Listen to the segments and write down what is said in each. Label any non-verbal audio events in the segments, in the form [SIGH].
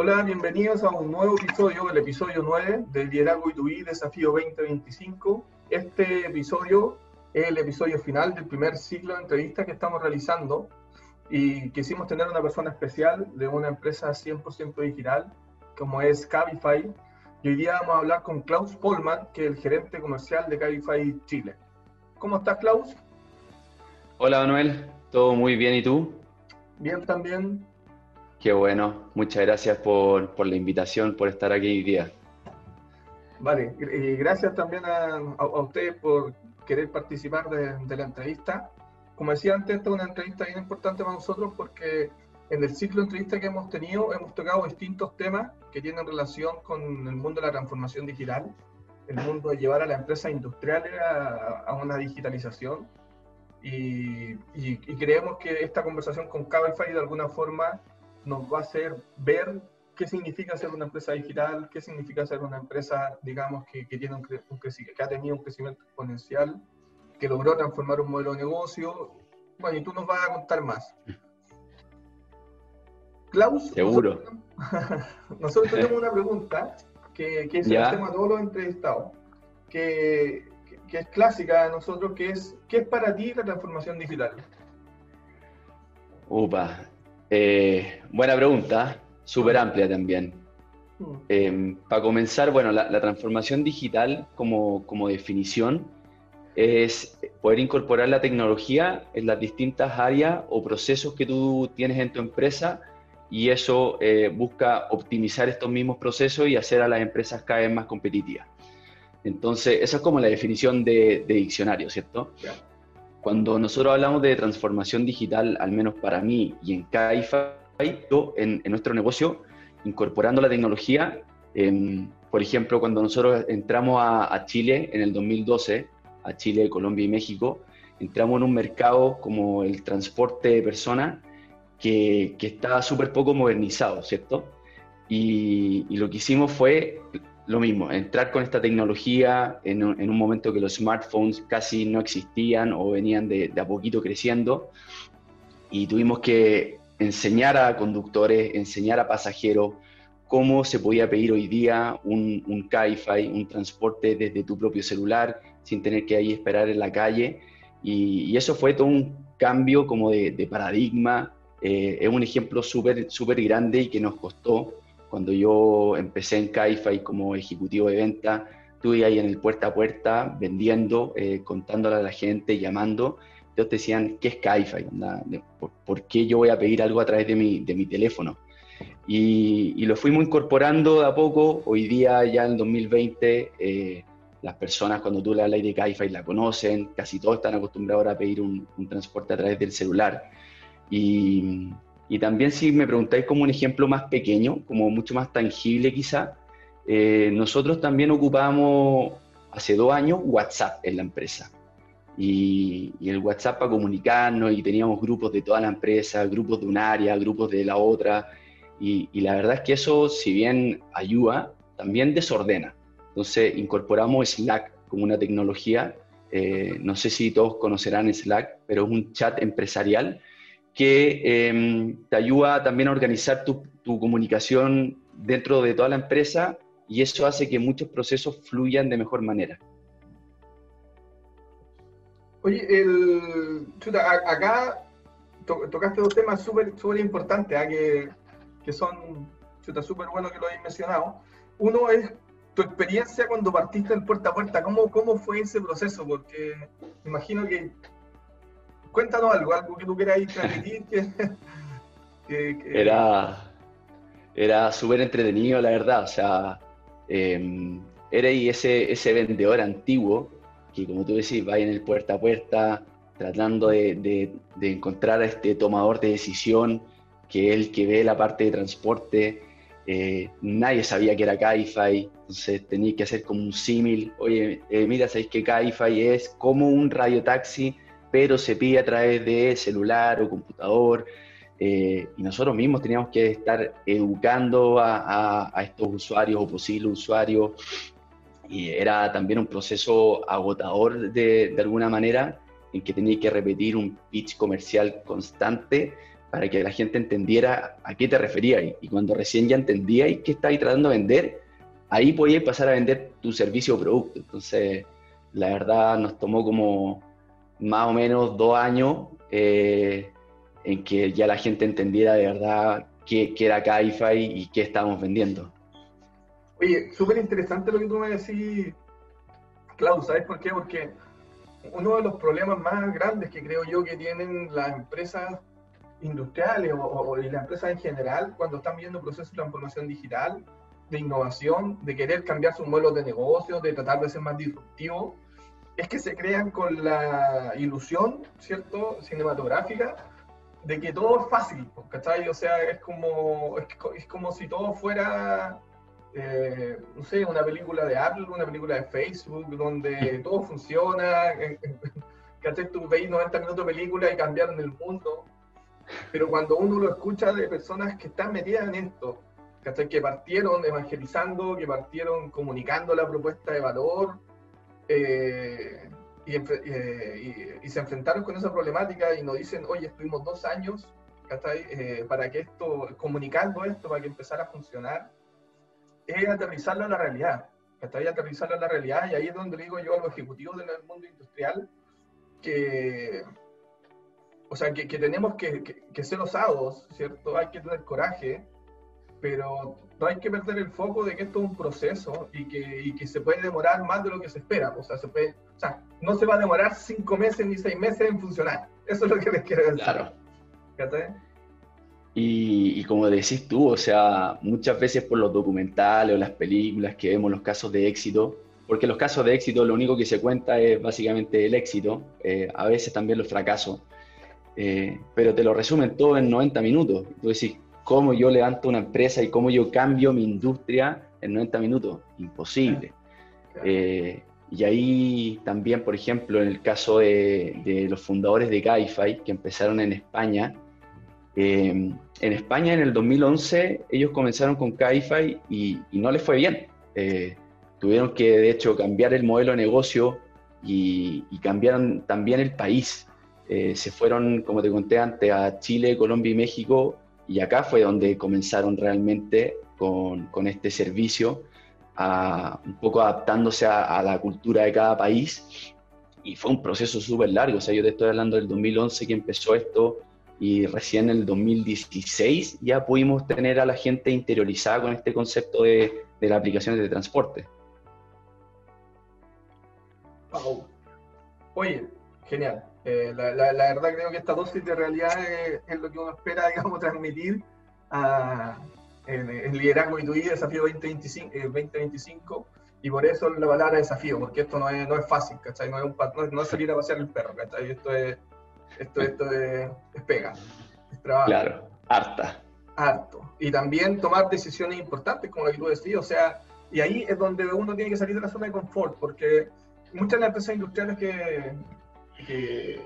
Hola, bienvenidos a un nuevo episodio, el episodio 9 del Liderazgo y Desafío 2025. Este episodio es el episodio final del primer ciclo de entrevistas que estamos realizando y quisimos tener una persona especial de una empresa 100% digital como es Cabify. Y hoy día vamos a hablar con Klaus Polman, que es el gerente comercial de Cabify Chile. ¿Cómo estás, Klaus? Hola, Manuel. Todo muy bien, ¿y tú? Bien, también. Qué bueno. Muchas gracias por, por la invitación, por estar aquí hoy día. Vale, y gracias también a, a, ustedes por querer participar de, de, la entrevista. Como decía antes, esta es una entrevista bien importante para nosotros porque en el ciclo de entrevistas que hemos tenido hemos tocado distintos temas que tienen relación con el mundo de la transformación digital, el mundo de llevar a las empresas industriales a, a una digitalización y, y, creemos que esta conversación con Cabify de alguna forma nos va a hacer ver qué significa ser una empresa digital, qué significa ser una empresa, digamos, que, que tiene un, un que ha tenido un crecimiento exponencial, que logró transformar un modelo de negocio. Bueno, y tú nos vas a contar más. Klaus, seguro. Nosotros, [LAUGHS] nosotros tenemos una pregunta que, que es el tema de todos los entrevistados, que que es clásica de nosotros, que es, ¿qué es para ti la transformación digital? Upa, eh, buena pregunta, súper amplia también. Hmm. Eh, para comenzar, bueno, la, la transformación digital como, como, definición es poder incorporar la tecnología en las distintas áreas o procesos que tú tienes en tu empresa y eso eh, busca optimizar estos mismos procesos y hacer a las empresas cada vez más competitivas. Entonces, esa es como la definición de, diccionario, ¿cierto? Cuando nosotros hablamos de transformación digital, al menos para mí y en Caify, en, en nuestro negocio, incorporando la tecnología, em, por ejemplo, cuando nosotros entramos a, Chile en el 2012, a Chile, Colombia y México, entramos en un mercado como el transporte de personas que, que está súper poco modernizado, ¿cierto? Y, y, lo que hicimos fue lo mismo, entrar con esta tecnología en un, en un, momento que los smartphones casi no existían o venían de, de, a poquito creciendo y tuvimos que enseñar a conductores, enseñar a pasajeros cómo se podía pedir hoy día un, un Cabify, un transporte desde tu propio celular sin tener que ahí esperar en la calle. Y, y eso fue todo un cambio como de, de paradigma, eh, es un ejemplo súper súper grande y que nos costó cuando yo empecé en Caify como ejecutivo de venta, estuve ahí en el puerta a puerta vendiendo, eh, contándole a la gente, llamando. Entonces te decían, ¿qué es Caify? ¿Por, ¿Por, qué yo voy a pedir algo a través de mi, de mi teléfono? Y, y, lo fuimos incorporando de a poco. Hoy día, ya en 2020, eh, las personas cuando tú le hablas de Caify la conocen, casi todos están acostumbrados a pedir un, un transporte a través del celular. Y, y también si me preguntáis como un ejemplo más pequeño, como mucho más tangible quizá, eh, nosotros también ocupamos hace dos años WhatsApp en la empresa. Y, y, el WhatsApp para comunicarnos y teníamos grupos de toda la empresa, grupos de un área, grupos de la otra. Y, y la verdad es que eso, si bien ayuda, también desordena. Entonces incorporamos Slack como una tecnología. Eh, no sé si todos conocerán Slack, pero es un chat empresarial que eh, te ayuda también a organizar tu, tu, comunicación dentro de toda la empresa y eso hace que muchos procesos fluyan de mejor manera. Oye, el, chuta, acá to, tocaste dos temas súper super importantes, ¿eh? que, que, son súper buenos que lo hayas mencionado. Uno es tu experiencia cuando partiste en puerta a puerta, ¿cómo, cómo fue ese proceso? Porque imagino que cuéntanos algo, algo que tú quieras transmitir. que, [LAUGHS] que, que... Era, era súper entretenido, la verdad. O sea, eh, era ese, ese vendedor antiguo que, como tú decís, va en el puerta a puerta tratando de, de, de, encontrar a este tomador de decisión, que es el que ve la parte de transporte. Eh, nadie sabía que era Cabify, entonces tenía que hacer como un símil. Oye, eh, mira, ¿sabéis que Cabify es como un radiotaxi? Pero se pide a través de celular o computador. Eh, y nosotros mismos teníamos que estar educando a, estos usuarios o posibles usuarios. Y era también un proceso agotador de, de alguna manera, en que tenía que repetir un pitch comercial constante para que la gente entendiera a qué te referías. Y cuando recién ya entendía y qué estabas tratando de vender, ahí podías pasar a vender tu servicio o producto. Entonces, la verdad nos tomó como más o menos dos años eh, en que ya la gente entendiera de verdad qué, era Caify y qué estábamos vendiendo. Oye, súper interesante lo que tú me decís, Klaus, ¿sabes por qué? Porque uno de los problemas más grandes que creo yo que tienen las empresas industriales o, las empresas en general cuando están viendo procesos de transformación digital, de innovación, de querer cambiar sus modelos de negocio, de tratar de ser más disruptivo, es que se crean con la ilusión, ¿cierto?, cinematográfica, de que todo es fácil, ¿cachai? O sea, es como, es, como si todo fuera, eh, no sé, una película de Apple, una película de Facebook, donde todo funciona, [LAUGHS] ¿cachai? Tú veis 90 minutos de película y cambiaron el mundo. Pero cuando uno lo escucha de personas que están metidas en esto, ¿cachai? Que partieron evangelizando, que partieron comunicando la propuesta de valor, eh, eh, y, se enfrentaron con esa problemática y nos dicen, oye, estuvimos dos años eh, para que esto, comunicando esto, para que empezara a funcionar, es aterrizarlo a la realidad, ¿cachai? aterrizarlo a la realidad y ahí es donde digo yo a los ejecutivos del mundo industrial que, o sea, que, tenemos que, que, ser osados, ¿cierto? Hay que tener coraje, pero no hay que perder el foco de que esto es un proceso y que, y que se puede demorar más de lo que se espera. O sea, se puede, o sea, no se va a demorar cinco meses ni seis meses en funcionar. Eso es lo que les quiero decir. Claro. Y, y, como decís tú, o sea, muchas veces por los documentales o las películas que vemos los casos de éxito, porque los casos de éxito lo único que se cuenta es básicamente el éxito, eh, a veces también los fracasos, eh, pero te lo resumen todo en 90 minutos. Tú decís, cómo yo levanto una empresa y cómo yo cambio mi industria en 90 minutos. Imposible. Eh, y ahí también, por ejemplo, en el caso de, los fundadores de Caify, que empezaron en España, eh, en España en el 2011 ellos comenzaron con Caify y, no les fue bien. Eh, tuvieron que, de hecho, cambiar el modelo de negocio y, y cambiaron también el país. se fueron, como te conté antes, a Chile, Colombia y México y acá fue donde comenzaron realmente con, con este servicio, a, un poco adaptándose a, la cultura de cada país. Y fue un proceso súper largo. O sea, yo te estoy hablando del 2011 que empezó esto y recién en el 2016 ya pudimos tener a la gente interiorizada con este concepto de, de las aplicaciones de transporte. Oye, genial. Eh, la, verdad creo que esta dosis de realidad es, lo que uno espera, [LAUGHS] digamos, transmitir en, el liderazgo y tu desafío 2025, 2025, eh, y por eso la palabra desafío, porque esto no es, no es fácil, ¿cachai? No es, un, no, es salir a pasear el perro, ¿cachai? Esto es, esto, esto es, pega, es trabajo. Claro, harta. Harto. Y también tomar decisiones importantes, como la que tú decías, o sea, y ahí es donde uno tiene que salir de la zona de confort, porque muchas de las empresas industriales que, que,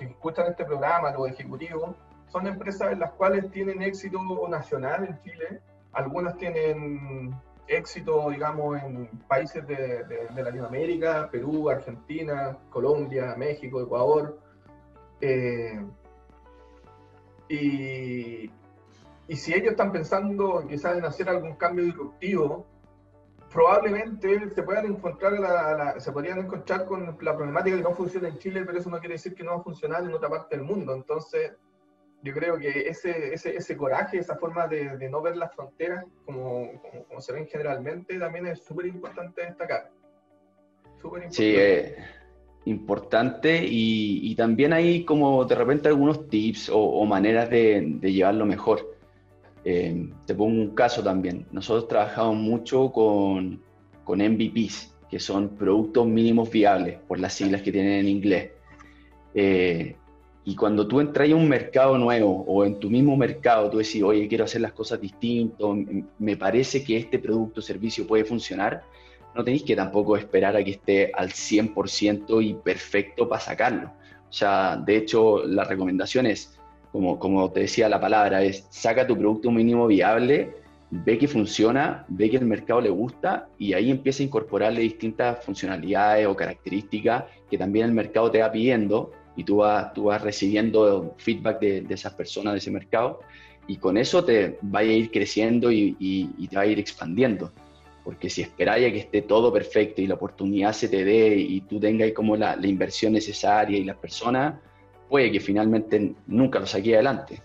escuchan este programa, los ejecutivos, son empresas en las cuales tienen éxito nacional en Chile, algunas tienen éxito, digamos, en países de, Latinoamérica, Perú, Argentina, Colombia, México, Ecuador. Eh, y, y, si ellos están pensando quizás en hacer algún cambio disruptivo, probablemente se puedan encontrar se podrían encontrar con la problemática que no funciona en Chile, pero eso no quiere decir que no va a funcionar en otra parte del mundo. Entonces, yo creo que ese, ese, ese coraje, esa forma de, de, no ver las fronteras como, como, se ven generalmente, también es súper importante destacar. Súper importante. Sí, eh, importante y, y, también hay como de repente algunos tips o, o maneras de, de llevarlo mejor. Eh, te pongo un caso también. Nosotros trabajamos mucho con, con MVPs, que son productos mínimos viables, por las siglas que tienen en inglés. Eh, y cuando tú entras en un mercado nuevo o en tu mismo mercado, tú decís, oye, quiero hacer las cosas distintas, me parece que este producto o servicio puede funcionar, no tenéis que tampoco esperar a que esté al 100% y perfecto para sacarlo. O sea, de hecho, la recomendación es, como, como te decía la palabra, es saca tu producto mínimo viable, ve que funciona, ve que el mercado le gusta y ahí empieza a incorporarle distintas funcionalidades o características que también el mercado te va pidiendo y tú vas, tú vas recibiendo feedback de, esas personas, de ese mercado, y con eso te va a ir creciendo y, y, te va a ir expandiendo. Porque si esperáis a que esté todo perfecto y la oportunidad se te dé y tú tengas como la, la inversión necesaria y las personas, puede que finalmente nunca lo saque adelante.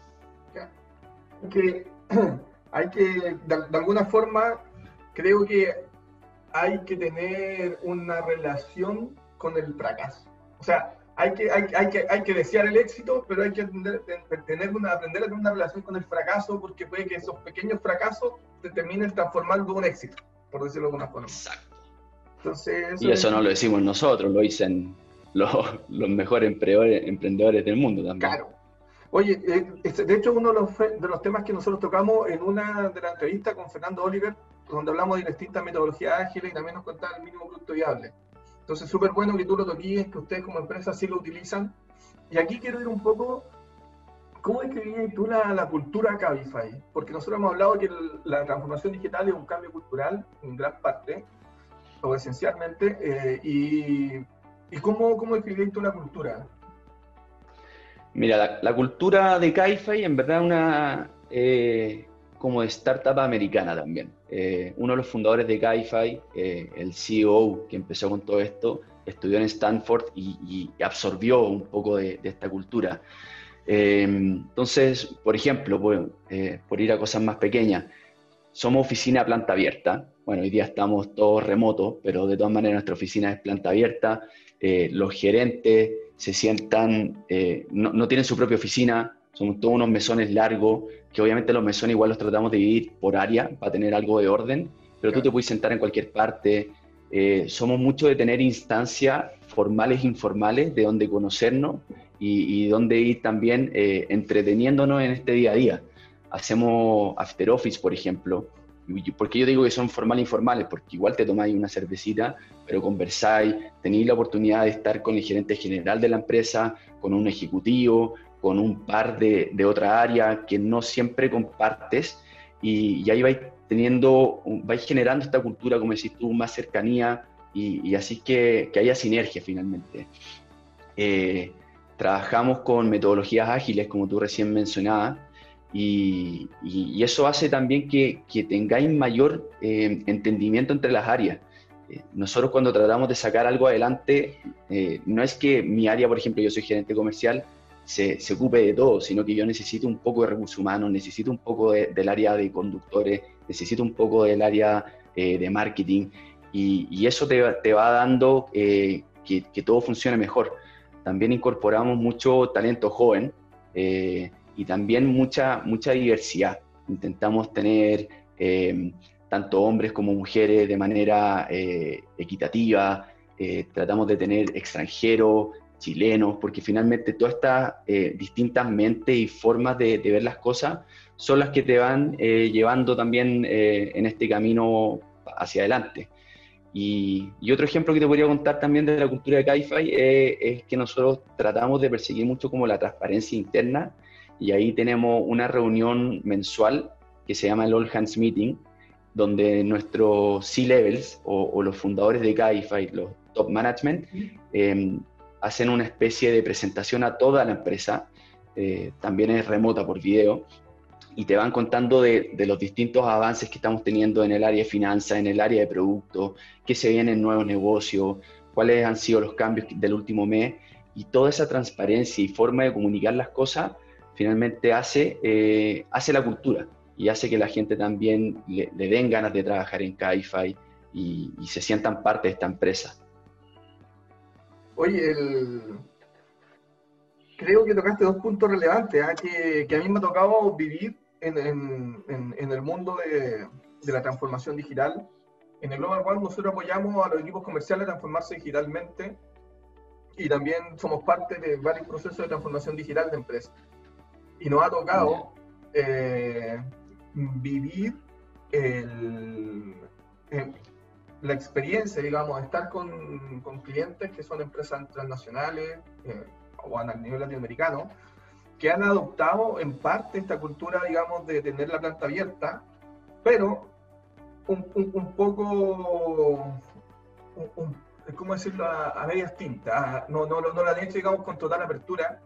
Que [CLEARS THROAT] hay que, de, alguna forma, creo que hay que tener una relación con el fracaso. O sea, hay que, hay, hay, que, hay que desear el éxito, pero hay que aprender, tener una, aprender a tener una relación con el fracaso, porque puede que esos pequeños fracasos te terminen transformando en un éxito, por decirlo de alguna forma. Exacto. y eso no lo decimos nosotros, lo dicen los, los mejores emprendedores, del mundo también. Claro. Oye, eh, este, de hecho, uno de los, de los temas que nosotros tocamos en una de las entrevistas con Fernando Oliver, donde hablamos de distintas metodologías ágiles y también nos contaba el mínimo producto viable. Entonces, súper bueno que tú lo toques, que ustedes como empresa sí lo utilizan. Y aquí quiero ir un poco, ¿cómo describirías tú la, la cultura Cabify? Porque nosotros hemos hablado que la transformación digital es un cambio cultural en gran parte, o esencialmente, eh, y, y, ¿cómo, cómo describirías tú la cultura? Mira, la, cultura de Cabify en verdad una... Eh, como de startup americana también. Eh, uno de los fundadores de Guyfy, eh, el CEO que empezó con todo esto, estudió en Stanford y, absorbió un poco de, esta cultura. Eh, entonces, por ejemplo, por, por, ir a cosas más pequeñas, somos oficina planta abierta. Bueno, hoy día estamos todos remotos, pero de todas maneras nuestra oficina es planta abierta. Los gerentes se sientan, no, no tienen su propia oficina, somos todos unos mesones largos, que obviamente los mesones igual los tratamos de dividir por área para tener algo de orden, pero tú te puedes sentar en cualquier parte. Eh, somos mucho de tener instancias formales e informales de donde conocernos y, y donde ir también eh, entreteniéndonos en este día a día. Hacemos after office, por ejemplo. Porque yo digo que son formales e informales? Porque igual te tomáis una cervecita, pero conversáis, tenéis la oportunidad de estar con el gerente general de la empresa, con un ejecutivo, con un par de, de otra área que no siempre compartes y, ahí vais teniendo, vais generando esta cultura, como decís tú, más cercanía y, así que, que, haya sinergia finalmente. Eh, trabajamos con metodologías ágiles, como tú recién mencionabas, y, y, eso hace también que, que tengáis mayor eh, entendimiento entre las áreas. Eh, nosotros cuando tratamos de sacar algo adelante, no es que mi área, por ejemplo, yo soy gerente comercial, se, se, ocupe de todo, sino que yo necesito un poco de recursos humanos, necesito un poco del área de conductores, necesito un poco del área eh, de marketing y, eso te, te, va dando eh, que, que, todo funcione mejor. También incorporamos mucho talento joven eh, y también mucha, mucha diversidad. Intentamos tener tanto hombres como mujeres de manera equitativa, tratamos de tener extranjeros, chilenos, porque finalmente todas estas eh, distintas mentes y formas de, ver las cosas son las que te van eh, llevando también eh, en este camino hacia adelante. Y, otro ejemplo que te podría contar también de la cultura de Caify es que nosotros tratamos de perseguir mucho como la transparencia interna y ahí tenemos una reunión mensual que se llama el All Hands Meeting, donde nuestros C-Levels o, los fundadores de Caify, los top management, hacen una especie de presentación a toda la empresa, eh, también es remota por video, y te van contando de, los distintos avances que estamos teniendo en el área de finanzas, en el área de productos, qué se vienen en nuevos negocios, cuáles han sido los cambios del último mes, y toda esa transparencia y forma de comunicar las cosas finalmente hace, eh, hace la cultura y hace que la gente también le, den ganas de trabajar en Caify y, y se sientan parte de esta empresa. Oye, creo que tocaste dos puntos relevantes ¿ah? que, a mí me ha tocado vivir en, el mundo de, la transformación digital. En el Global One nosotros apoyamos a los equipos comerciales a transformarse digitalmente y también somos parte de varios procesos de transformación digital de empresas. Y nos ha tocado eh, vivir el, la experiencia, digamos, de estar con, con, clientes que son empresas transnacionales eh, o a nivel latinoamericano, que han adoptado en parte esta cultura, digamos, de tener la planta abierta, pero un, un, poco, ¿cómo decirlo?, a, a medias tintas, no, no, no, la han hecho, digamos, con total apertura.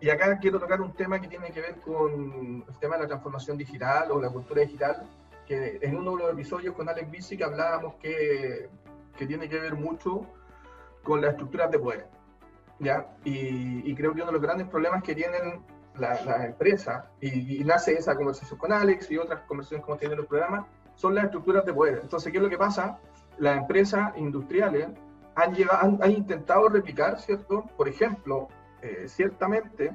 Y acá quiero tocar un tema que tiene que ver con el tema de la transformación digital o la cultura digital, que en uno de los episodios con Alex Bisi hablábamos que, que tiene que ver mucho con las estructuras de poder. ¿ya? Y, creo que uno de los grandes problemas que tienen las la empresas, y, nace esa conversación con Alex y otras conversaciones como tienen los programas, son las estructuras de poder. Entonces, ¿qué es lo que pasa? Las empresas industriales han, llegado, han, intentado replicar, ¿cierto? Por ejemplo, eh, ciertamente,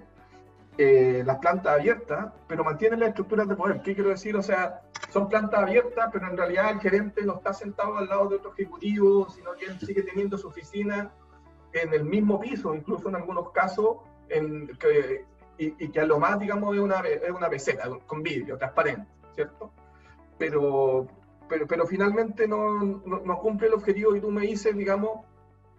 eh, las plantas abiertas, pero mantienen las estructuras de poder. ¿Qué quiero decir? O sea, son plantas abiertas, pero en realidad el gerente no está sentado al lado de otro ejecutivo, sino que él sigue teniendo su oficina en el mismo piso, incluso en algunos casos, en, que, y, que a lo más, digamos, es una, es una pecera con vidrio, transparente, ¿cierto? Pero, pero, pero finalmente no, no, cumple el objetivo y tú me dices, digamos,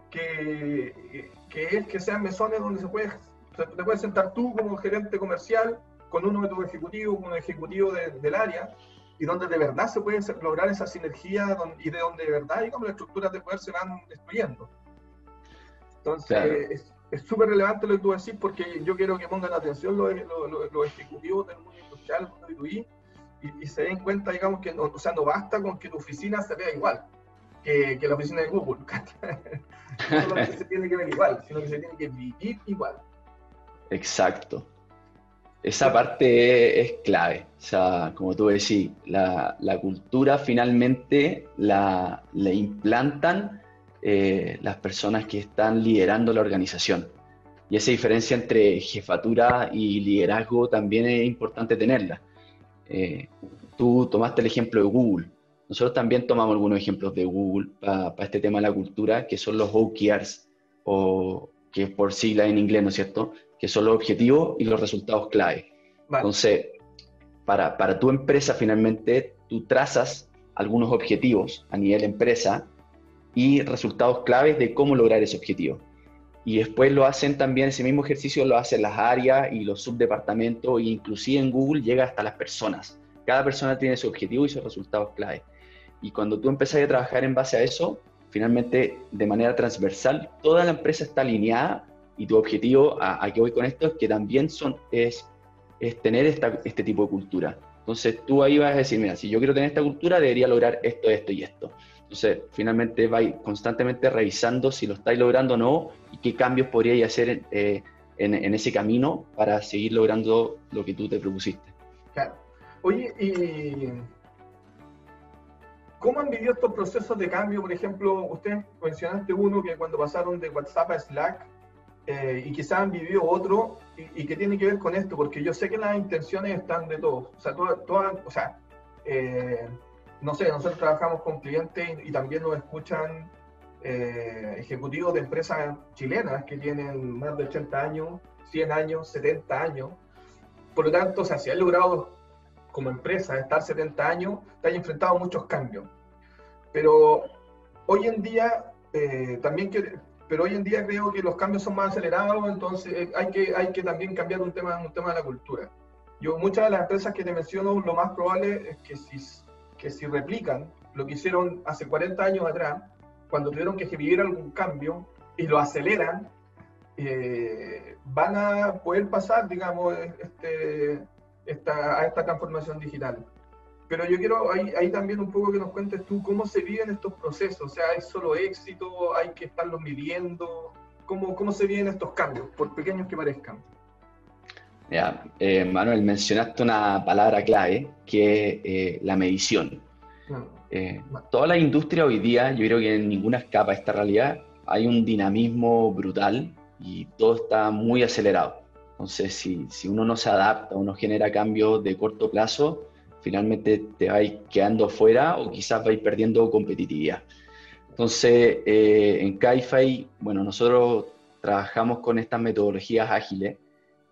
que, que es que sean mesones donde se puede, te puedes sentar tú como gerente comercial con uno de tus ejecutivos, con un ejecutivo del área, y donde de verdad se puede lograr esa sinergia y de donde de verdad, digamos, las estructuras de poder se van destruyendo. Entonces, es súper relevante lo que tú decís porque yo quiero que pongan atención los, los, ejecutivos del mundo industrial, del mundo B2B, y, y, se den cuenta, digamos, que no, o sea, no basta con que tu oficina se vea igual que, que la oficina de Google. [LAUGHS] no que se tiene que ver igual, sino que se tiene que vivir igual. Exacto. Esa parte es clave. O sea, como tú decís, la, la cultura finalmente la, la implantan eh, las personas que están liderando la organización. Y esa diferencia entre jefatura y liderazgo también es importante tenerla. Eh, tú tomaste el ejemplo de Google. Nosotros también tomamos algunos ejemplos de Google para este tema de la cultura, que son los OKRs, o que es por sigla en inglés, ¿no es cierto? Que son los objetivos y los resultados clave. Entonces, para, para tu empresa finalmente, tú trazas algunos objetivos a nivel empresa y resultados claves de cómo lograr ese objetivo. Y después lo hacen también, ese mismo ejercicio lo hacen las áreas y los subdepartamentos, e inclusive en Google llega hasta las personas. Cada persona tiene su objetivo y sus resultados clave. Y cuando tú empiezas a trabajar en base a eso, finalmente de manera transversal, toda la empresa está alineada y tu objetivo, a, a que voy con esto, es que también son, es, es tener esta, este tipo de cultura. Entonces tú ahí vas a decir, mira, si yo quiero tener esta cultura, debería lograr esto, esto y esto. Entonces, finalmente vais constantemente revisando si lo estáis logrando o no y qué cambios podríais hacer eh, en, ese camino para seguir logrando lo que tú te propusiste. Claro. Oye, ¿y cómo han vivido estos procesos de cambio? Por ejemplo, usted mencionaste uno que cuando pasaron de WhatsApp a Slack eh, y quizás han vivido otro y, que tiene que ver con esto, porque yo sé que las intenciones están de todos. O sea, todas, o sea, eh, no sé, nosotros trabajamos con clientes y, también nos escuchan eh, ejecutivos de empresas chilenas que tienen más de 80 años, 100 años, 70 años. Por lo tanto, o sea, si han logrado como empresa estar 70 años, te han enfrentado muchos cambios. Pero hoy en día, eh, también que, pero hoy en día creo que los cambios son más acelerados, entonces eh, hay que, hay que también cambiar un tema, un tema de la cultura. Yo, muchas de las empresas que te menciono, lo más probable es que si que si replican lo que hicieron hace 40 años atrás, cuando tuvieron que vivir algún cambio y lo aceleran, eh, van a poder pasar, digamos, este, esta, a esta transformación digital. Pero yo quiero ahí, ahí, también un poco que nos cuentes tú cómo se viven estos procesos, o sea, ¿es solo éxito? ¿Hay que estarlos midiendo? ¿Cómo, cómo se viven estos cambios, por pequeños que parezcan? Ya, eh, Manuel, mencionaste una palabra clave que es eh, la medición. Eh, toda la industria hoy día, yo creo que en ninguna escapa a esta realidad, hay un dinamismo brutal y todo está muy acelerado. Entonces, si, si uno no se adapta, uno genera cambios de corto plazo, finalmente te vais quedando fuera o quizás vais perdiendo competitividad. Entonces, en Kaifai, bueno, nosotros trabajamos con estas metodologías ágiles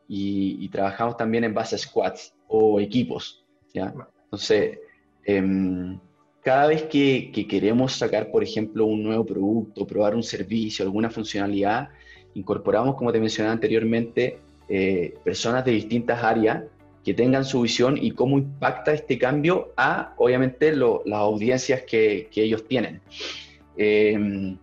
y, trabajamos también en base a squads o equipos. ¿ya? Entonces, em, cada vez que, queremos sacar, por ejemplo, un nuevo producto, probar un servicio, alguna funcionalidad, incorporamos, como te mencionaba anteriormente, eh, personas de distintas áreas que tengan su visión y cómo impacta este cambio a, obviamente, las audiencias que, ellos tienen. Em,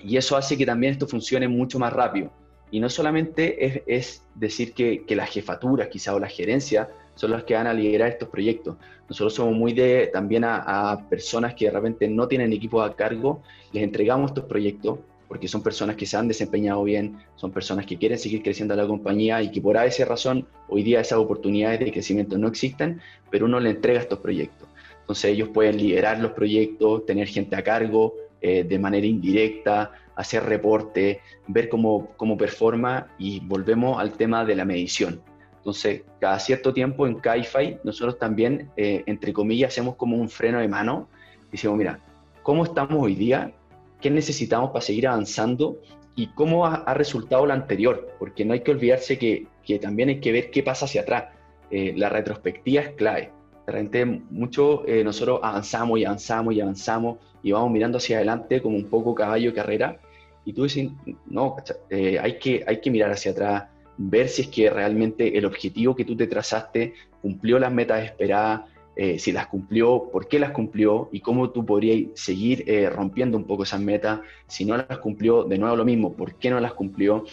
Y eso hace que también esto funcione mucho más rápido. Y no solamente es, decir que, las jefaturas quizá o la gerencia son las que van a liderar estos proyectos. Nosotros somos muy de también a, personas que de repente no tienen equipos a cargo, les entregamos estos proyectos porque son personas que se han desempeñado bien, son personas que quieren seguir creciendo la compañía y que por esa razón hoy día esas oportunidades de crecimiento no existen, pero uno le entrega estos proyectos. Entonces ellos pueden liderar los proyectos, tener gente a cargo eh, de manera indirecta, hacer reporte, ver cómo, cómo performa y volvemos al tema de la medición. Entonces, cada cierto tiempo en CAIFI nosotros también, eh, entre comillas, hacemos como un freno de mano. Decimos, mira, ¿cómo estamos hoy día? Qué necesitamos para seguir avanzando y cómo ha, resultado lo anterior, porque no hay que olvidarse que, que, también hay que ver qué pasa hacia atrás. Eh, la retrospectiva es clave. De repente, mucho eh, nosotros avanzamos y avanzamos y avanzamos y vamos mirando hacia adelante como un poco caballo carrera. Y tú dices, no, eh, hay, que, hay que mirar hacia atrás, ver si es que realmente el objetivo que tú te trazaste cumplió las metas esperadas, eh, si las cumplió, por qué las cumplió y cómo tú podrías seguir eh, rompiendo un poco esas metas. Si no las cumplió, de nuevo lo mismo, por qué no las cumplió.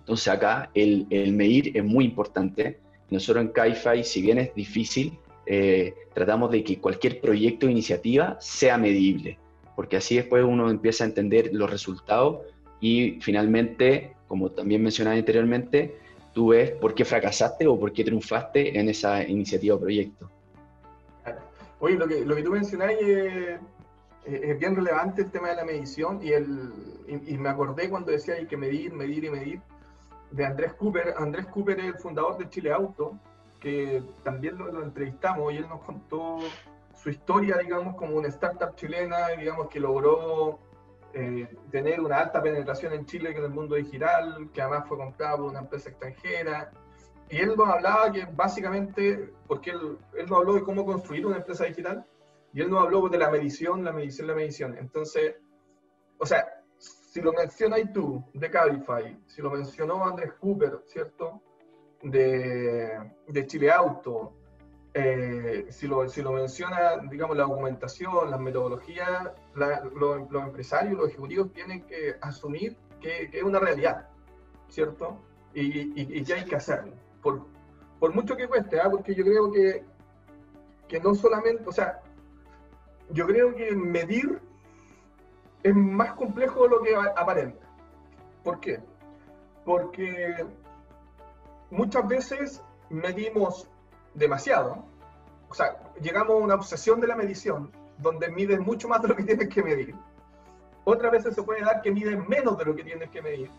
Entonces acá el, medir es muy importante. Nosotros en CAIFI, si bien es difícil, eh, tratamos de que cualquier proyecto o iniciativa sea medible, porque así después uno empieza a entender los resultados y finalmente, como también mencionaba anteriormente, tú ves por qué fracasaste o por qué triunfaste en esa iniciativa o proyecto. Oye, lo que, lo que tú mencionáis es, bien relevante el tema de la medición y, el, y, me acordé cuando decía hay que medir, medir y medir de Andrés Cooper. Andrés Cooper es el fundador de Chile Auto, que también lo, entrevistamos y él nos contó su historia, digamos, como una startup chilena, digamos, que logró eh, tener una alta penetración en Chile en el mundo digital, que además fue comprado por una empresa extranjera, y él nos hablaba que básicamente, porque él, él nos habló de cómo construir una empresa digital, y él nos habló de la medición, la medición, la medición. Entonces, o sea, si lo mencionas tú de Cabify, si lo mencionó Andrés Cooper, ¿cierto? De, de Chile Auto, eh, si, lo, si lo menciona, digamos, la documentación, las metodologías, los empresarios, los ejecutivos tienen que asumir que, que es una realidad, ¿cierto? Y, y, y, que hay que hacerlo por, mucho que cueste, ¿ah? porque yo creo que, que no solamente, o sea, yo creo que medir es más complejo de lo que aparenta. ¿Por qué? Porque muchas veces medimos demasiado, o sea, llegamos a una obsesión de la medición, donde mides mucho más de lo que tienes que medir. Otras veces se puede dar que mides menos de lo que tienes que medir.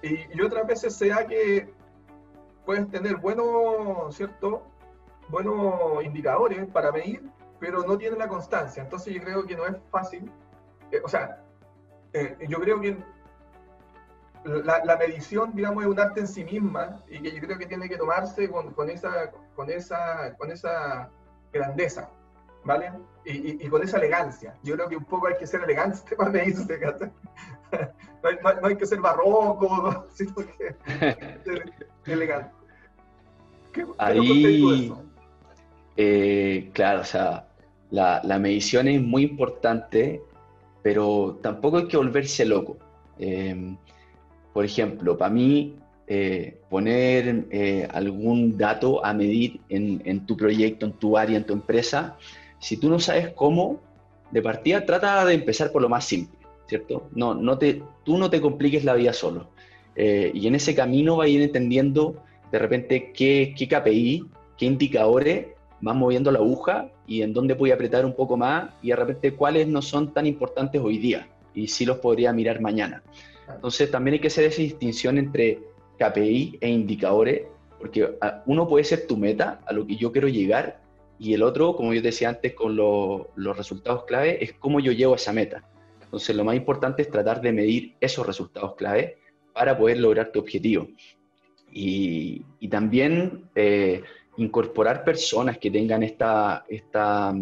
Y, y otras veces se da que puedes tener buenos, ¿cierto? Buenos indicadores para medir, pero no tienen la constancia. Entonces yo creo que no es fácil. Eh, o sea, eh, yo creo que la, medición, digamos, es un arte en sí misma y que yo creo que tiene que tomarse con, con esa, con, esa, con esa grandeza, ¿vale? Y, y, con esa elegancia. Yo creo que un poco hay que ser elegante [LAUGHS] para medirse, [LAUGHS] no, hay, no, hay, que ser barroco, [LAUGHS] sino que ser elegante. Ahí, eh, claro, o sea, la, la, medición es muy importante, pero tampoco hay que volverse loco. Em, por ejemplo, para mí, eh, poner eh, algún dato a medir en, en, tu proyecto, en tu área, en tu empresa, si tú no sabes cómo, de partida trata de empezar por lo más simple, ¿cierto? No, no te, tú no te compliques la vida solo. y en ese camino vas a ir entendiendo de repente qué, qué KPI, qué indicadores van moviendo la aguja y en dónde voy a apretar un poco más y de repente cuáles no son tan importantes hoy día y sí los podría mirar mañana. Entonces también hay que hacer esa distinción entre KPI e indicadores, porque ah, uno puede ser tu meta, a lo que yo quiero llegar, y el otro, como yo decía antes con los resultados clave, es cómo yo llego a esa meta. Entonces lo más importante es tratar de medir esos resultados clave para poder lograr tu objetivo. Y, también eh, incorporar personas que tengan esta, esta,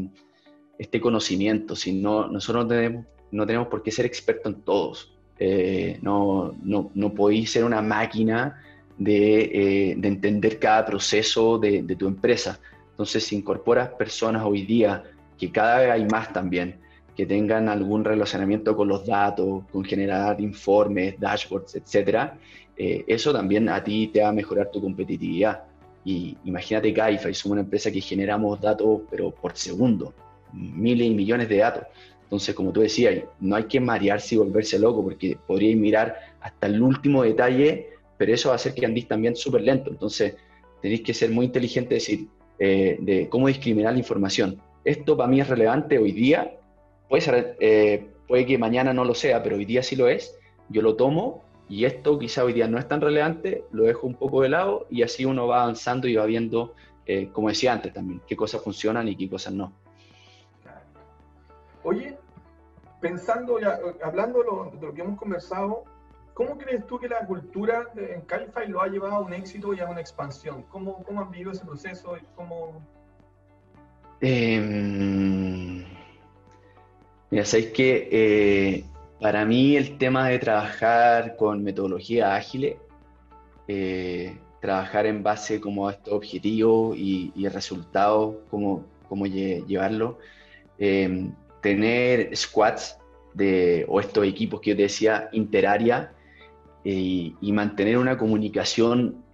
este conocimiento. Si no, nosotros no tenemos, no tenemos por qué ser expertos en todos. Eh, no, no, no, podéis ser una máquina de, eh, de entender cada proceso de, tu empresa. Entonces, si incorporas personas hoy día, que cada vez hay más también, que tengan algún relacionamiento con los datos, con generar informes, dashboards, etcétera, eh, eso también a ti te va a mejorar tu competitividad. Y imagínate Caifa, somos una empresa que generamos datos, pero por segundo, miles y millones de datos. Entonces, como tú decías, no hay que marearse y volverse loco, porque podríais mirar hasta el último detalle, pero eso va a hacer que andéis también súper lento. Entonces, tenéis que ser muy inteligente decir, eh, de cómo discriminar la información. Esto para mí es relevante hoy día, puede, eh, puede que mañana no lo sea, pero hoy día sí lo es. Yo lo tomo y esto quizá hoy día no es tan relevante, lo dejo un poco de lado y así uno va avanzando y va viendo, eh, como decía antes también, qué cosas funcionan y qué cosas no. Oye, pensando, ya, hablando de lo, que hemos conversado, ¿cómo crees tú que la cultura en Calify lo ha llevado a un éxito y a una expansión? ¿Cómo, cómo han vivido ese proceso? Y cómo... Eh, mira, sabéis que eh, para mí el tema de trabajar con metodología ágil, eh, trabajar en base como a estos objetivos y, resultados, cómo, cómo llevarlo, eh, tener squads de, o estos equipos que yo te decía, interaria, eh, y mantener una comunicación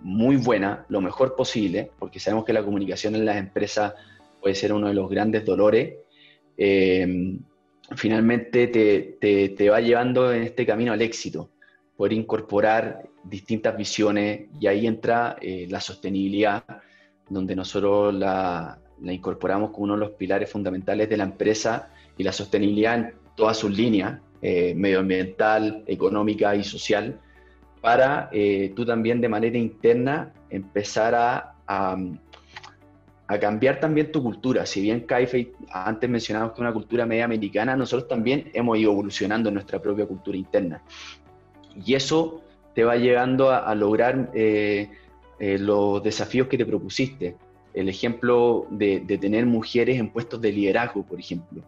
muy buena, lo mejor posible, porque sabemos que la comunicación en las empresas puede ser uno de los grandes dolores finalmente te, te, va llevando en este camino al éxito, poder incorporar distintas visiones y ahí entra eh, la sostenibilidad, donde nosotros la, la, incorporamos como uno de los pilares fundamentales de la empresa y la sostenibilidad en todas sus líneas, eh, medioambiental, económica y social, para eh, tú también de manera interna empezar a cambiar también tu cultura. Si bien Caife antes mencionamos que es una cultura media americana, nosotros también hemos ido evolucionando en nuestra propia cultura interna. Y eso te va llegando a, lograr eh, eh, los desafíos que te propusiste. El ejemplo de, tener mujeres en puestos de liderazgo, por ejemplo.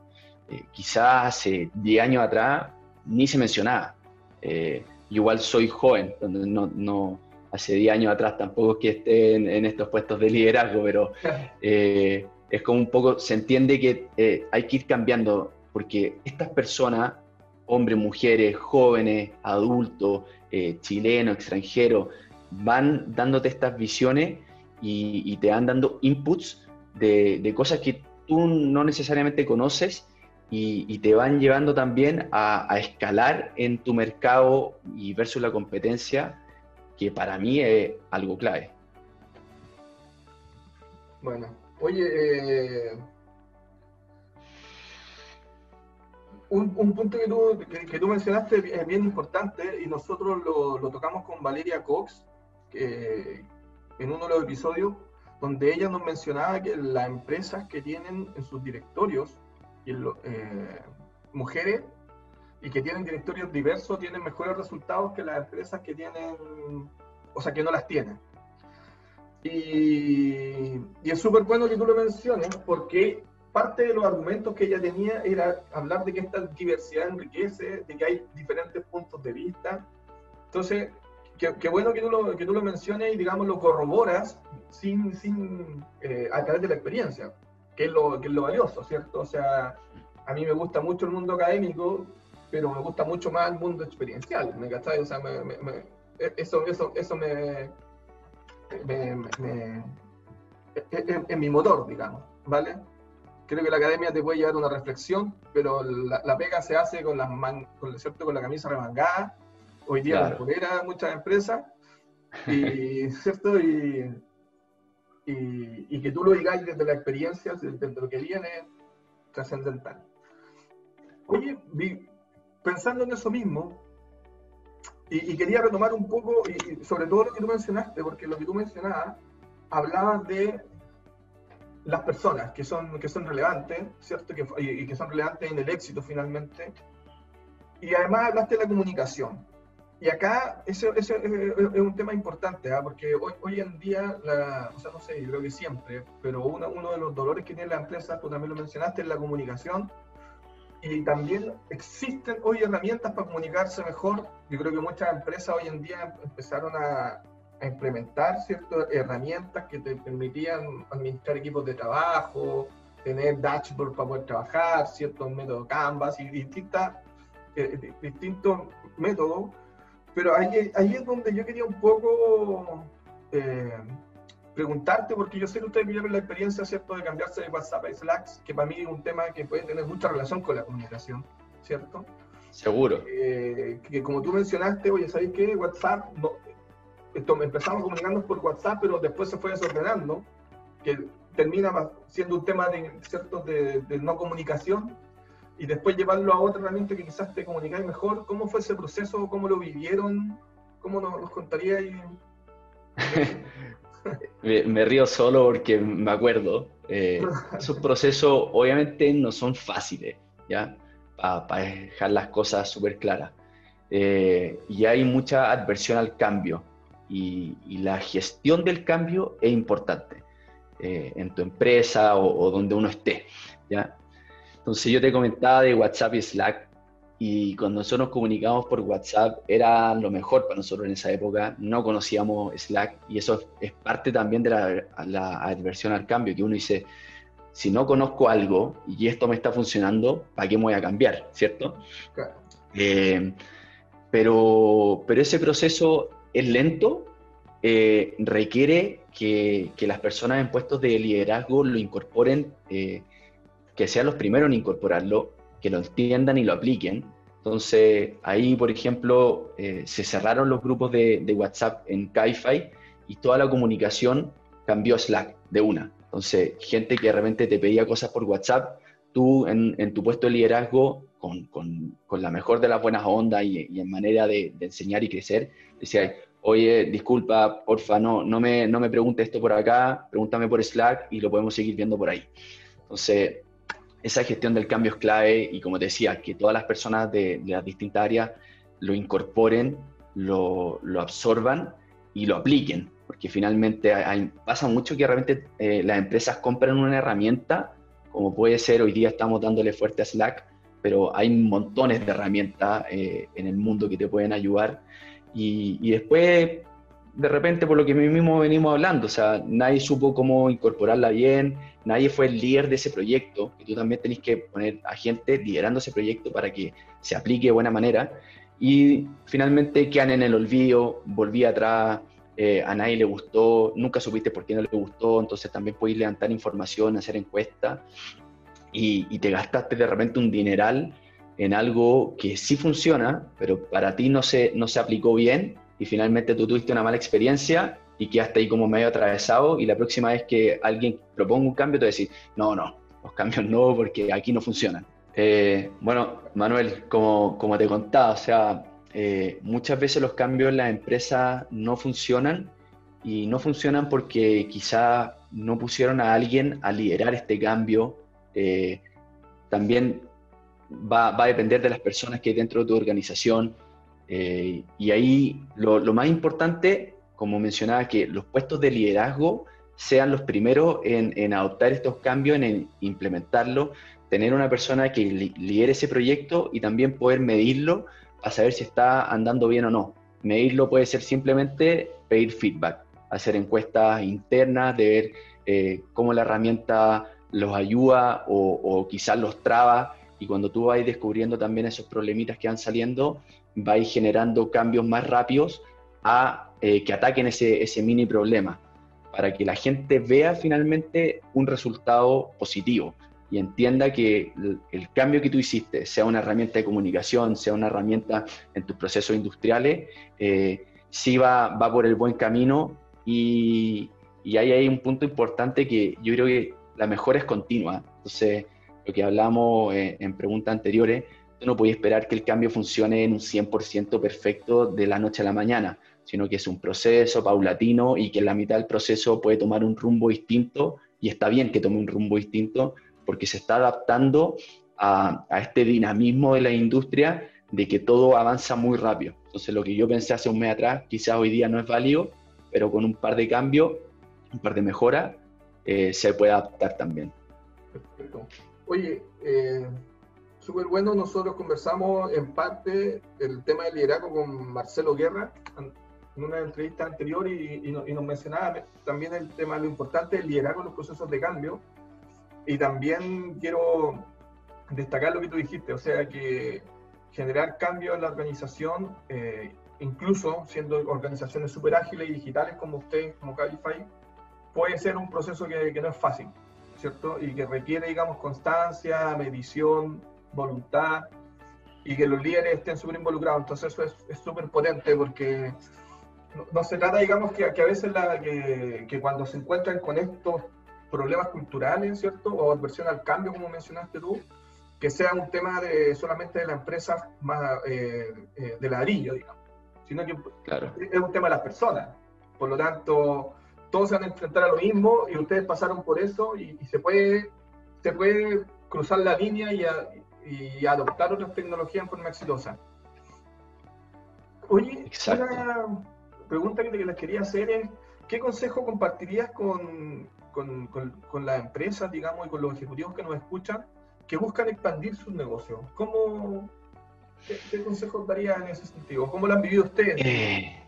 Eh, quizás hace 10 años atrás ni se mencionaba. igual soy joven, no, no, hace 10 años atrás tampoco es que esté en, estos puestos de liderazgo, pero eh, es como un poco, se entiende que eh, hay que ir cambiando, porque estas personas, hombres, mujeres, jóvenes, adultos, eh, chilenos, extranjeros, van dándote estas visiones y, te van dando inputs de, cosas que tú no necesariamente conoces y, te van llevando también a, a, escalar en tu mercado y versus la competencia que para mí es algo clave. Bueno, oye, eh, un, punto que tú, que, tú, mencionaste es bien importante y nosotros lo, tocamos con Valeria Cox en uno de los episodios donde ella nos mencionaba que las empresas que tienen en sus directorios eh, mujeres y que tienen directorios diversos tienen mejores resultados que las empresas que tienen, o sea, que no las tienen. Y, es súper bueno que tú lo menciones porque parte de los argumentos que ella tenía era hablar de que esta diversidad enriquece, de que hay diferentes puntos de vista. Entonces, qué, bueno que tú, lo, que tú lo menciones y, digamos, lo corroboras sin, sin, eh, a través de la experiencia, que es, lo, que es lo valioso, ¿cierto? O sea, a mí me gusta mucho el mundo académico, pero me gusta mucho más el mundo experiencial, ¿me cachai? O sea, eso, eso, eso me, es, mi motor, digamos, ¿vale? Creo que la academia te puede llevar una reflexión, pero la, pega se hace con, las con, ¿cierto? con la camisa remangada, hoy día claro. polera muchas empresas, y, [LAUGHS] ¿cierto? Y, y, que tú lo digáis desde la experiencia, desde, lo que viene, trascendental. Oye, pensando en eso mismo, y, quería retomar un poco, y, sobre todo lo que tú mencionaste, porque lo que tú mencionabas, hablabas de las personas que son, que son relevantes, ¿cierto? Que, y, que son relevantes en el éxito finalmente. Y además hablaste de la comunicación. Y acá eso, es, un tema importante, ¿ah? porque hoy, hoy en día, la, o sea, no sé, creo que siempre, pero uno, uno de los dolores que tiene la empresa, tú también lo mencionaste, es la comunicación y también existen hoy herramientas para comunicarse mejor. Yo creo que muchas empresas hoy en día empezaron a, implementar ciertas herramientas que te permitían administrar equipos de trabajo, tener dashboard para poder trabajar, ciertos métodos Canvas y distintas, eh, distintos métodos, pero ahí, ahí es donde yo quería un poco eh, preguntarte, porque yo sé que ustedes vivieron la experiencia, ¿cierto?, de cambiarse de WhatsApp a Slack, que para mí es un tema que puede tener mucha relación con la comunicación, ¿cierto? Seguro. Eh, que como tú mencionaste, oye, ¿sabéis qué? WhatsApp, no, esto, empezamos comunicándonos por WhatsApp, pero después se fue desordenando, que termina siendo un tema de, ¿cierto? De, no comunicación, y después llevarlo a otra herramienta que quizás te comunicáis mejor. ¿Cómo fue ese proceso? ¿Cómo lo vivieron? ¿Cómo nos, nos contaríais? [LAUGHS] me, río solo porque me acuerdo. Eh, esos procesos obviamente no son fáciles, ¿ya? Para dejar las cosas súper claras. Eh, y hay mucha adversión al cambio. Y, la gestión del cambio es importante eh, en tu empresa o, o, donde uno esté, ¿ya? Entonces yo te comentaba de WhatsApp y Slack y cuando nosotros nos comunicábamos por WhatsApp era lo mejor para nosotros en esa época, no conocíamos Slack y eso es parte también de la, adversión al cambio, que uno dice, si no conozco algo y esto me está funcionando, ¿para qué me voy a cambiar? ¿Cierto? Eh, pero, pero ese proceso es lento, eh, requiere que, que, las personas en puestos de liderazgo lo incorporen, eh, que sean los primeros en incorporarlo que lo entiendan y lo apliquen. Entonces, ahí, por ejemplo, eh, se cerraron los grupos de, WhatsApp en Ki-Fi y toda la comunicación cambió a Slack de una. Entonces, gente que realmente te pedía cosas por WhatsApp, tú en, tu puesto de liderazgo, con, con, con, la mejor de las buenas ondas y, y en manera de, de, enseñar y crecer, decía, oye, disculpa, porfa, no, no, me, no me preguntes esto por acá, pregúntame por Slack y lo podemos seguir viendo por ahí. Entonces, esa gestión del cambio es clave y como te decía, que todas las personas de, las distintas áreas lo incorporen, lo, lo, absorban y lo apliquen, porque finalmente pasa mucho que realmente eh, las empresas compran una herramienta, como puede ser, hoy día estamos dándole fuerte a Slack, pero hay montones de herramientas eh, en el mundo que te pueden ayudar. Y, y después de repente por lo que mismo venimos hablando, o sea, nadie supo cómo incorporarla bien, nadie fue el líder de ese proyecto, y tú también tenés que poner a gente liderando ese proyecto para que se aplique de buena manera, y finalmente quedan en el olvido, volví atrás, eh, a nadie le gustó, nunca supiste por qué no le gustó, entonces también puedes levantar información, hacer encuestas, y, y te gastaste de repente un dineral en algo que sí funciona, pero para ti no se, no se aplicó bien, y finalmente tú tuviste una mala experiencia y quedaste ahí como medio atravesado y la próxima vez que alguien proponga un cambio te decir, no, no, los cambios no porque aquí no funcionan. Eh, bueno, Manuel, como, como te contaba, o sea, eh, muchas veces los cambios en las empresas no funcionan y no funcionan porque quizá no pusieron a alguien a liderar este cambio. Eh, también va, va, a depender de las personas que hay dentro de tu organización, eh, y ahí lo, más importante, como mencionaba, que los puestos de liderazgo sean los primeros en, adoptar estos cambios, en implementarlo, tener una persona que lidere ese proyecto y también poder medirlo para saber si está andando bien o no. Medirlo puede ser simplemente pedir feedback, hacer encuestas internas, de ver eh, cómo la herramienta los ayuda o quizás los traba y cuando tú vas descubriendo también esos problemitas que van saliendo, vais generando cambios más rápidos a eh, que ataquen ese, ese mini problema, para que la gente vea finalmente un resultado positivo y entienda que el, cambio que tú hiciste, sea una herramienta de comunicación, sea una herramienta en tus procesos industriales, eh, sí va, va por el buen camino y, y ahí hay un punto importante que yo creo que la mejora es continua. Entonces, lo que hablamos eh, en preguntas anteriores, tú no puedes esperar que el cambio funcione en un 100% perfecto de la noche a la mañana, sino que es un proceso paulatino y que la mitad del proceso puede tomar un rumbo distinto y está bien que tome un rumbo distinto porque se está adaptando a, a este dinamismo de la industria de que todo avanza muy rápido. Entonces lo que yo pensé hace un mes atrás quizás hoy día no es válido, pero con un par de cambios, un par de mejoras, eh, se puede adaptar también. Perfecto. Oye, eh, súper bueno. Nosotros conversamos en parte el tema del liderazgo con Marcelo Guerra en una entrevista anterior y, nos mencionaba también el tema, lo importante del liderazgo en los procesos de cambio. y también quiero destacar lo que tú dijiste, o sea que generar cambios en la organización, eh, incluso siendo organizaciones súper ágiles y digitales como ustedes, como Calify, puede ser un proceso que, que, no es fácil, ¿cierto? Y que requiere, digamos, constancia, medición, voluntad, y que los líderes estén súper involucrados. Entonces eso es súper potente porque no, se trata, digamos, que, que a veces la, que, que, cuando se encuentran con estos problemas culturales, ¿cierto? O adversión al cambio, como mencionaste tú, que sea un tema de solamente de la empresa más eh, eh, de ladrillo, digamos, sino que es un tema de las personas. Por lo tanto, todos se van a enfrentar a lo mismo y ustedes pasaron por eso y, se, puede, se puede cruzar la línea y, y adoptar otras tecnologías en forma exitosa. Oye, una pregunta que les quería hacer es, ¿qué consejo compartirías con, con, con, las empresas, digamos, y con los ejecutivos que nos escuchan, que buscan expandir sus negocios? ¿Cómo, qué, qué consejos daría en ese sentido? ¿Cómo lo han vivido ustedes? Eh,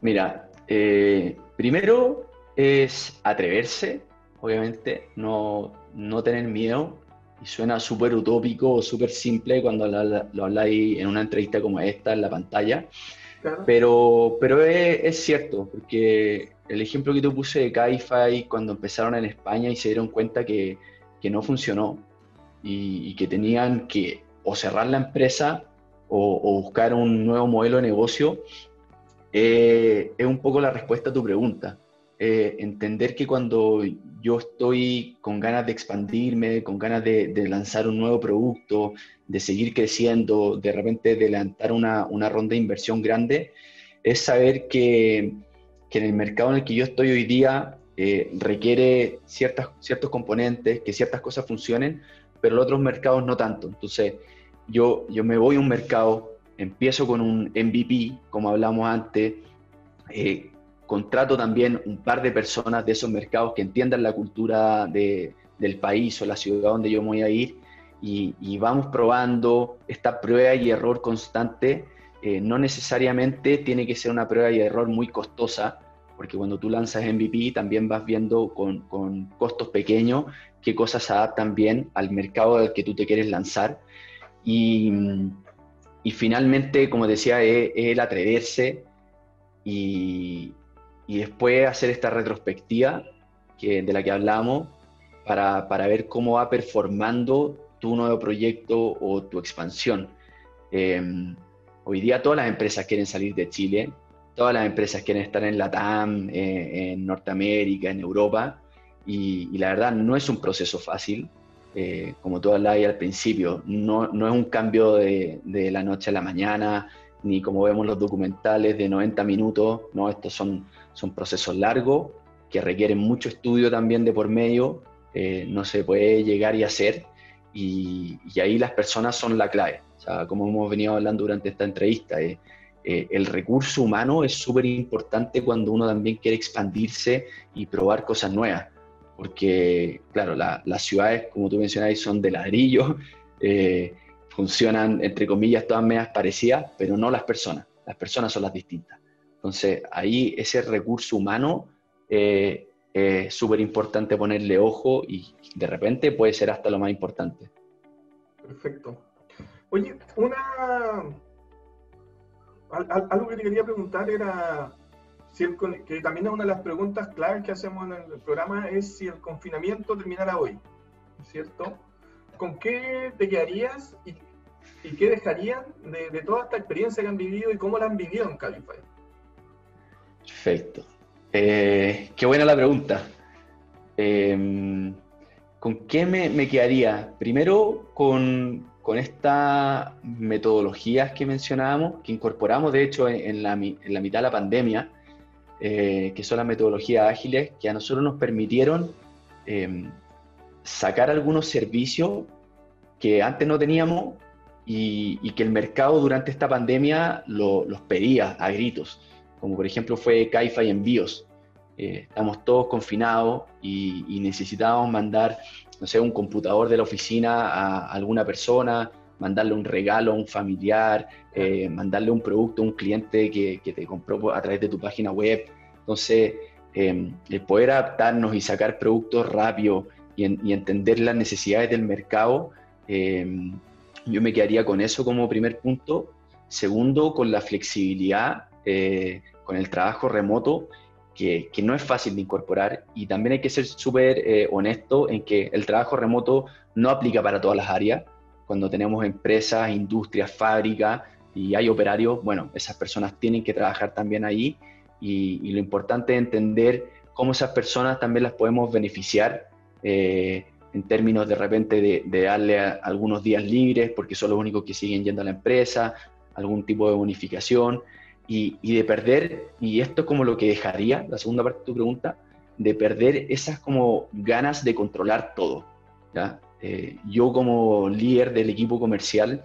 mira, eh, primero es atreverse, obviamente, no, no tener miedo. Y suena súper utópico o súper simple cuando lo, lo habláis en una entrevista como esta en la pantalla. Pero, pero es, cierto, porque el ejemplo que tú puse de Caify cuando empezaron en España y se dieron cuenta que, que no funcionó y, que tenían que o cerrar la empresa o, buscar un nuevo modelo de negocio, eh, es un poco la respuesta a tu pregunta. Eh, entender que cuando yo estoy con ganas de expandirme, con ganas de, lanzar un nuevo producto, de seguir creciendo, de repente de levantar una, una ronda de inversión grande, es saber que, que, en el mercado en el que yo estoy hoy día eh, requiere ciertas, ciertos componentes, que ciertas cosas funcionen, pero en otros mercados no tanto. Entonces, yo, yo me voy a un mercado, empiezo con un MVP, como hablamos antes, eh, contrato también un par de personas de esos mercados que entiendan la cultura de, del país o la ciudad donde yo voy a ir y, vamos probando esta prueba y error constante. Eh, no necesariamente tiene que ser una prueba y error muy costosa, porque cuando tú lanzas MVP también vas viendo con, con costos pequeños qué cosas se adaptan bien al mercado al que tú te quieres lanzar. Y, y finalmente, como decía, es, el atreverse y, y después hacer esta retrospectiva que, de la que hablamos para, para, ver cómo va performando tu nuevo proyecto o tu expansión. Em, hoy día todas las empresas quieren salir de Chile, todas las empresas quieren estar en Latam, eh, en Norteamérica, en Europa, y, la verdad no es un proceso fácil. Eh, como tú hablabas al principio, no, no es un cambio de, de, la noche a la mañana, ni como vemos los documentales de 90 minutos, no, estos son son procesos largos que requieren mucho estudio también de por medio, eh, no se puede llegar y hacer, y, ahí las personas son la clave. O sea, como hemos venido hablando durante esta entrevista, eh, eh, el recurso humano es súper importante cuando uno también quiere expandirse y probar cosas nuevas, porque, claro, las ciudades, como tú mencionabas, son de ladrillo, [LAUGHS] funcionan, entre comillas, todas medias parecidas, pero no las personas. Las personas son las distintas. Entonces, ahí ese recurso humano eh, es súper importante ponerle ojo y de repente puede ser hasta lo más importante. Perfecto. Oye, una algo que te quería preguntar era si que también es una de las preguntas claves que hacemos en el programa es si el confinamiento terminara hoy, ¿cierto? ¿Con qué te quedarías y, qué dejarían de, de, toda esta experiencia que han vivido y cómo la han vivido en Calify? Perfecto. Eh, qué buena la pregunta. Em, ¿Con qué me, quedaría? Primero con, estas metodologías que mencionábamos, que incorporamos de hecho en, la, mitad de la pandemia, eh, que son las metodologías ágiles, que a nosotros nos permitieron em, sacar algunos servicios que antes no teníamos y, que el mercado durante esta pandemia los pedía a gritos como por ejemplo fue Caifa y Envíos. Eh, estamos todos confinados y, necesitábamos mandar, no sé, un computador de la oficina a alguna persona, mandarle un regalo a un familiar, eh, mandarle un producto a un cliente que, que, te compró a través de tu página web. Entonces, em, el poder adaptarnos y sacar productos rápido y, entender las necesidades del mercado, em, yo me quedaría con eso como primer punto. Segundo, con la flexibilidad, eh, con el trabajo remoto, que, no es fácil de incorporar y también hay que ser súper eh, honesto en que el trabajo remoto no aplica para todas las áreas. Cuando tenemos empresas, industrias, fábricas y hay operarios, bueno, esas personas tienen que trabajar también ahí y, lo importante es entender cómo esas personas también las podemos beneficiar eh, en términos de repente de, darle algunos días libres porque son los únicos que siguen yendo a la empresa, algún tipo de bonificación y, de perder, y esto es como lo que dejaría, la segunda parte de tu pregunta, de perder esas como ganas de controlar todo. ¿ya? Eh, yo como líder del equipo comercial,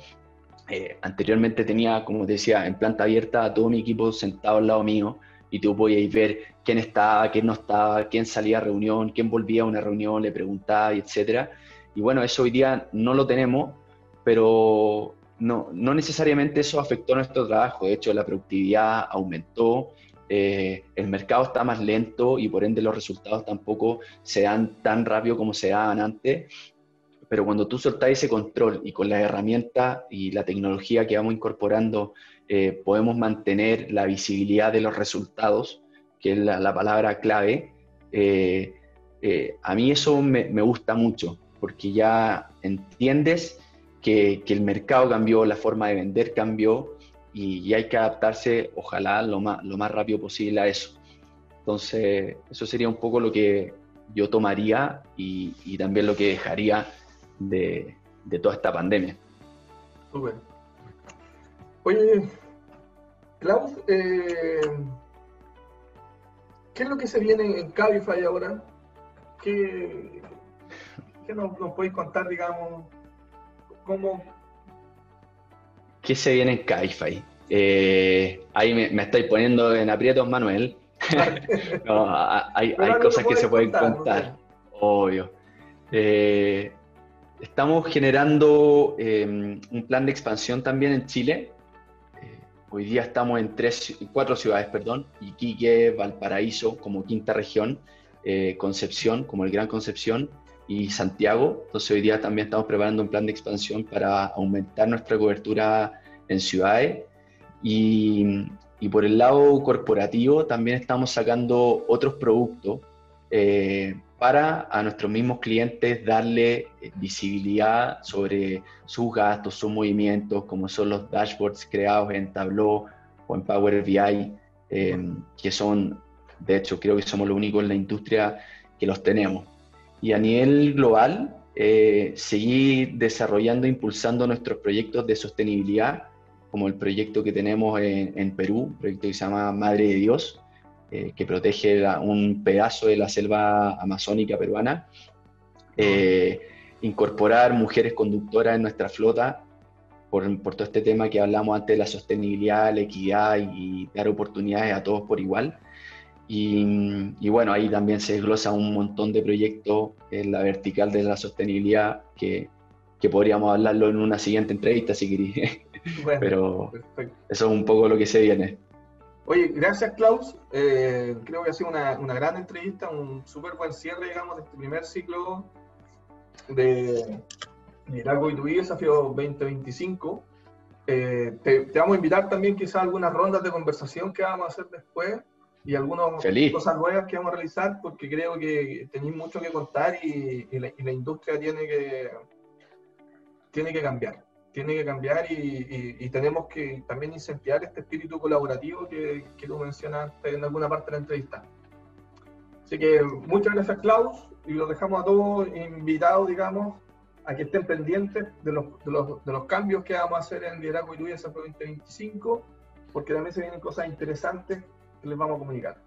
eh, anteriormente tenía, como te decía, en planta abierta a todo mi equipo sentado al lado mío y tú podías ver quién estaba, quién no estaba, quién salía a reunión, quién volvía a una reunión, le preguntaba, etc. Y bueno, eso hoy día no lo tenemos, pero no, no necesariamente eso afectó nuestro trabajo, de hecho la productividad aumentó, eh, el mercado está más lento y por ende los resultados tampoco se dan tan rápido como se daban antes, pero cuando tú soltás ese control y con la herramienta y la tecnología que vamos incorporando eh, podemos mantener la visibilidad de los resultados, que es la, palabra clave, eh, a mí eso me, me gusta mucho, porque ya entiendes que, el mercado cambió, la forma de vender cambió y, hay que adaptarse, ojalá, lo más, lo más rápido posible a eso. Entonces, eso sería un poco lo que yo tomaría y, también lo que dejaría de, toda esta pandemia. Súper. Oye, Klaus, eh, ¿qué es lo que se viene en Cabify ahora? ¿Qué, qué nos, nos podéis contar, digamos, ¿Qué se viene en Cabify? Eh, ahí me, estáis poniendo en aprietos, Manuel. [LAUGHS] hay, cosas que se pueden contar, obvio. Eh, estamos generando em, un plan de expansión también en Chile. Eh, hoy día estamos en tres, cuatro ciudades, perdón, Iquique, Valparaíso como quinta región, Concepción como el Gran Concepción y Santiago. Entonces hoy día también estamos preparando un plan de expansión para aumentar nuestra cobertura en ciudades. Y, y por el lado corporativo también estamos sacando otros productos eh, para a nuestros mismos clientes darle eh, visibilidad sobre sus gastos, sus movimientos, como son los dashboards creados en Tableau o en Power BI, eh, que son, de hecho, creo que somos los únicos en la industria que los tenemos. Y a nivel global, eh, seguir desarrollando, impulsando nuestros proyectos de sostenibilidad, como el proyecto que tenemos en, Perú, un proyecto que se llama Madre de Dios, eh, que protege un pedazo de la selva amazónica peruana. Eh, incorporar mujeres conductoras en nuestra flota por, por, todo este tema que hablamos antes de la sostenibilidad, la equidad y dar oportunidades a todos por igual. Y, bueno, ahí también se desglosa un montón de proyectos en la vertical de la sostenibilidad que, que podríamos hablarlo en una siguiente entrevista si queréis. [LAUGHS] Pero eso es un poco lo que se viene. Oye, gracias Klaus. Eh, creo que ha sido una, una gran entrevista, un súper buen cierre, digamos, de este primer ciclo de Largo y Desafío 2025. Eh, te, te, vamos a invitar también quizás a algunas rondas de conversación que vamos a hacer después y algunas cosas nuevas que vamos a realizar porque creo que tenéis mucho que contar y, la, industria tiene que, tiene que cambiar. Tiene que cambiar y, tenemos que también incentivar este espíritu colaborativo que, que tú mencionaste en alguna parte de la entrevista. Así que muchas gracias, Klaus, y los dejamos a todos invitados, digamos, a que estén pendientes de los, de los, de los cambios que vamos a hacer en Liderazgo y Luya 2025, porque también se vienen cosas interesantes les vamos a comunicar.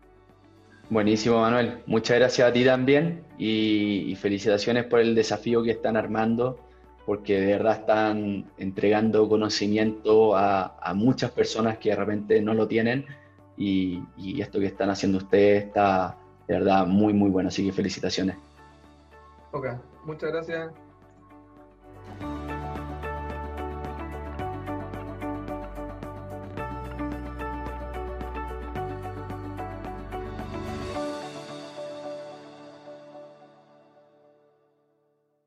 Buenísimo, Manuel. Muchas gracias a ti también y, felicitaciones por el desafío que están armando, porque de verdad están entregando conocimiento a, muchas personas que de repente no lo tienen y, y, esto que están haciendo ustedes está de verdad muy, muy bueno. Así que felicitaciones. Ok, muchas gracias.